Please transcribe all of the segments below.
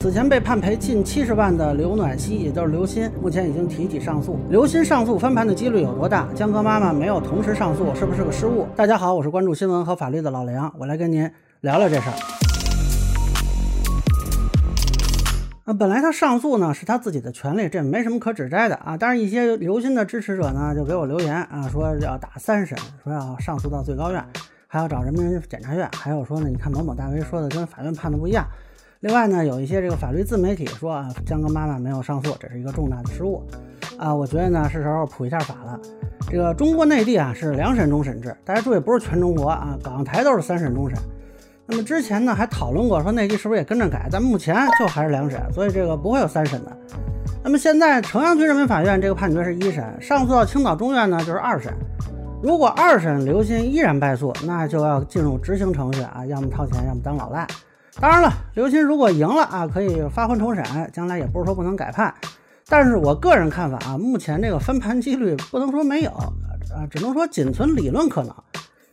此前被判赔近七十万的刘暖希，也就是刘鑫，目前已经提起上诉。刘鑫上诉翻盘的几率有多大？江歌妈妈没有同时上诉，是不是个失误？大家好，我是关注新闻和法律的老梁，我来跟您聊聊这事儿。那本来他上诉呢是他自己的权利，这没什么可指摘的啊。但是，一些刘鑫的支持者呢就给我留言啊，说要打三审，说要上诉到最高院，还要找人民检察院，还有说呢，你看某某大 V 说的跟法院判的不一样。另外呢，有一些这个法律自媒体说啊，江歌妈妈没有上诉，这是一个重大的失误啊。我觉得呢，是时候普一下法了。这个中国内地啊是两审终审制，大家注意，不是全中国啊，港台都是三审终审。那么之前呢还讨论过，说内地是不是也跟着改？但目前就还是两审，所以这个不会有三审的。那么现在城阳区人民法院这个判决是一审，上诉到青岛中院呢就是二审。如果二审刘鑫依然败诉，那就要进入执行程序啊，要么掏钱，要么当老赖。当然了，刘鑫如果赢了啊，可以发还重审，将来也不是说不能改判。但是我个人看法啊，目前这个翻盘几率不能说没有啊，只能说仅存理论可能。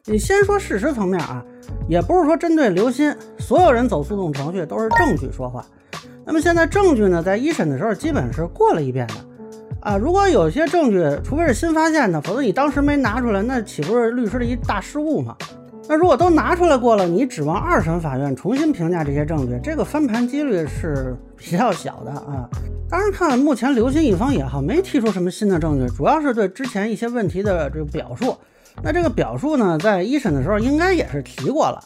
你先说事实层面啊，也不是说针对刘鑫，所有人走诉讼程序都是证据说话。那么现在证据呢，在一审的时候基本是过了一遍的啊。如果有些证据，除非是新发现的，否则你当时没拿出来，那岂不是律师的一大失误吗？那如果都拿出来过了，你指望二审法院重新评价这些证据，这个翻盘几率是比较小的啊。当然，看目前刘鑫一方也好，没提出什么新的证据，主要是对之前一些问题的这个表述。那这个表述呢，在一审的时候应该也是提过了。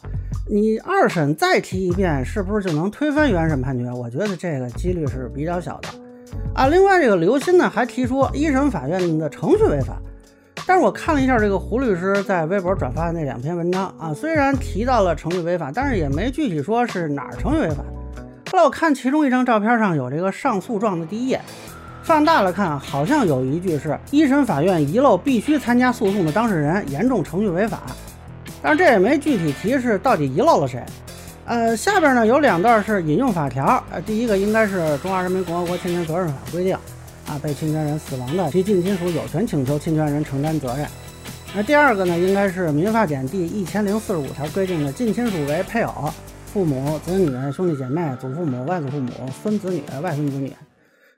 你二审再提一遍，是不是就能推翻原审判决？我觉得这个几率是比较小的啊。另外，这个刘鑫呢还提出一审法院的程序违法。但是我看了一下这个胡律师在微博转发的那两篇文章啊，虽然提到了程序违法，但是也没具体说是哪儿程序违法。后来我看其中一张照片上有这个上诉状的第一页，放大了看，好像有一句是一审法院遗漏必须参加诉讼的当事人，严重程序违法。但是这也没具体提示到底遗漏了谁。呃，下边呢有两段是引用法条，呃，第一个应该是《中华人民共和国侵权责任法》规定。啊，被侵权人死亡的，其近亲属有权请求侵权人承担责任。那第二个呢，应该是《民法典》第一千零四十五条规定的近亲属为配偶、父母、子女、兄弟姐妹、祖父母、外祖父母、孙子女、外孙子女。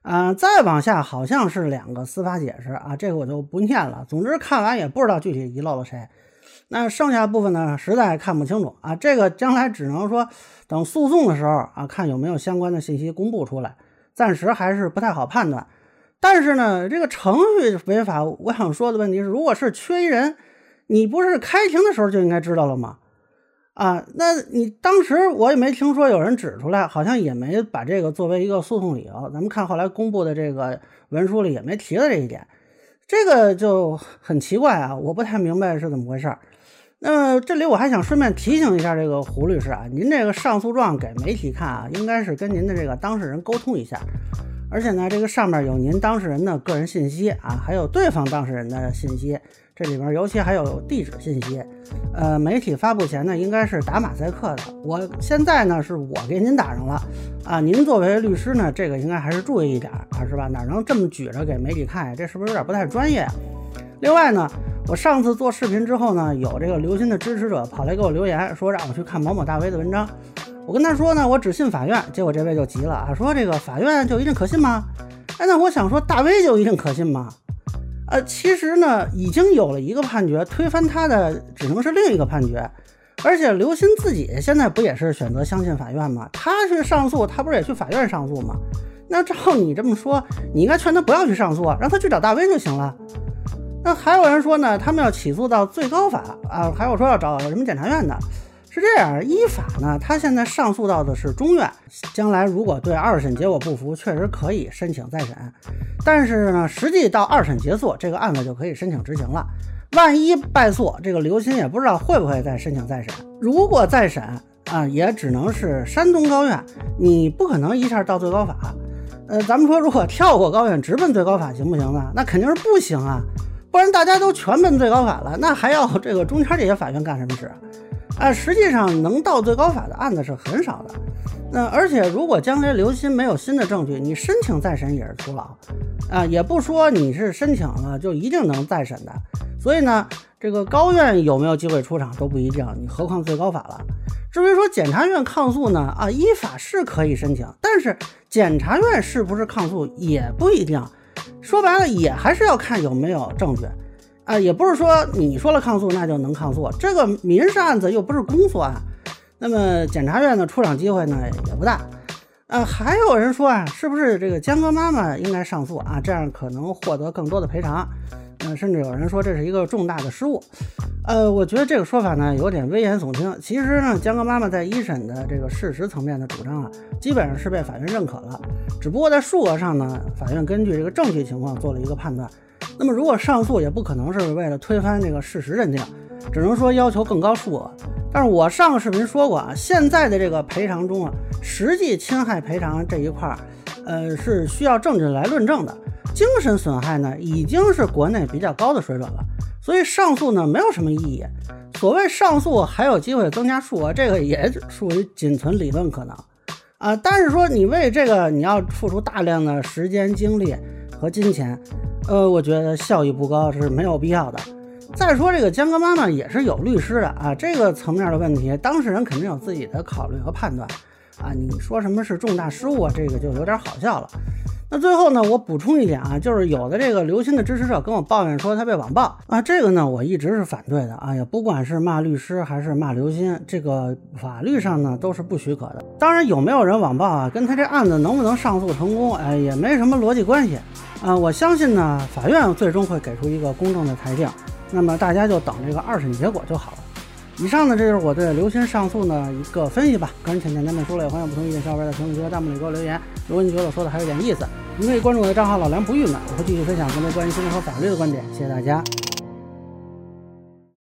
啊，再往下好像是两个司法解释啊，这个我就不念了。总之看完也不知道具体遗漏了谁。那剩下部分呢，实在看不清楚啊。这个将来只能说等诉讼的时候啊，看有没有相关的信息公布出来。暂时还是不太好判断。但是呢，这个程序违法，我想说的问题是，如果是缺一人，你不是开庭的时候就应该知道了吗？啊，那你当时我也没听说有人指出来，好像也没把这个作为一个诉讼理由。咱们看后来公布的这个文书里也没提到这一点，这个就很奇怪啊，我不太明白是怎么回事。那这里我还想顺便提醒一下这个胡律师啊，您这个上诉状给媒体看啊，应该是跟您的这个当事人沟通一下。而且呢，这个上面有您当事人的个人信息啊，还有对方当事人的信息，这里边尤其还有地址信息。呃，媒体发布前呢，应该是打马赛克的。我现在呢，是我给您打上了啊。您作为律师呢，这个应该还是注意一点啊，是吧？哪能这么举着给媒体看呀？这是不是有点不太专业啊？另外呢，我上次做视频之后呢，有这个刘鑫的支持者跑来给我留言，说让我去看某某大 V 的文章。我跟他说呢，我只信法院。结果这位就急了啊，说这个法院就一定可信吗？哎，那我想说，大 V 就一定可信吗？呃，其实呢，已经有了一个判决，推翻他的只能是另一个判决。而且刘鑫自己现在不也是选择相信法院吗？他去上诉，他不是也去法院上诉吗？那照你这么说，你应该劝他不要去上诉，让他去找大 V 就行了。那还有人说呢，他们要起诉到最高法啊，还有说要找人民检察院的。是这样，依法呢，他现在上诉到的是中院，将来如果对二审结果不服，确实可以申请再审。但是呢，实际到二审结束，这个案子就可以申请执行了。万一败诉，这个刘鑫也不知道会不会再申请再审。如果再审啊，也只能是山东高院，你不可能一下到最高法。呃，咱们说如果跳过高院直奔最高法行不行呢？那肯定是不行啊，不然大家都全奔最高法了，那还要这个中间这些法院干什么事？啊，实际上能到最高法的案子是很少的。那而且，如果将来刘鑫没有新的证据，你申请再审也是徒劳。啊，也不说你是申请了就一定能再审的。所以呢，这个高院有没有机会出场都不一定，你何况最高法了。至于说检察院抗诉呢，啊，依法是可以申请，但是检察院是不是抗诉也不一定。说白了，也还是要看有没有证据。啊，也不是说你说了抗诉那就能抗诉，这个民事案子又不是公诉案，那么检察院的出场机会呢也不大。呃，还有人说啊，是不是这个江哥妈妈应该上诉啊？这样可能获得更多的赔偿。嗯，甚至有人说这是一个重大的失误。呃，我觉得这个说法呢有点危言耸听。其实呢，江哥妈妈在一审的这个事实层面的主张啊，基本上是被法院认可了。只不过在数额上呢，法院根据这个证据情况做了一个判断。那么如果上诉，也不可能是为了推翻这个事实认定，只能说要求更高数额。但是我上个视频说过啊，现在的这个赔偿中啊。实际侵害赔偿这一块儿，呃，是需要证据来论证的。精神损害呢，已经是国内比较高的水准了，所以上诉呢没有什么意义。所谓上诉还有机会增加数额，这个也属于仅存理论可能啊。但是说你为这个你要付出大量的时间、精力和金钱，呃，我觉得效益不高是没有必要的。再说这个江哥妈妈也是有律师的啊，这个层面的问题，当事人肯定有自己的考虑和判断。啊，你说什么是重大失误啊？这个就有点好笑了。那最后呢，我补充一点啊，就是有的这个刘鑫的支持者跟我抱怨说他被网暴啊，这个呢我一直是反对的啊，也不管是骂律师还是骂刘鑫，这个法律上呢都是不许可的。当然有没有人网暴啊，跟他这案子能不能上诉成功，哎，也没什么逻辑关系啊。我相信呢，法院最终会给出一个公正的裁定，那么大家就等这个二审结果就好了。以上呢，这就是我对刘鑫上诉呢一个分析吧。个人浅简单的说了，有欢迎不同意见小伙伴在评论区和弹幕里给我留言。如果你觉得我说的还有点意思，您可以关注我的账号老梁不郁闷，我会继续分享更多关于新闻和法律的观点。谢谢大家。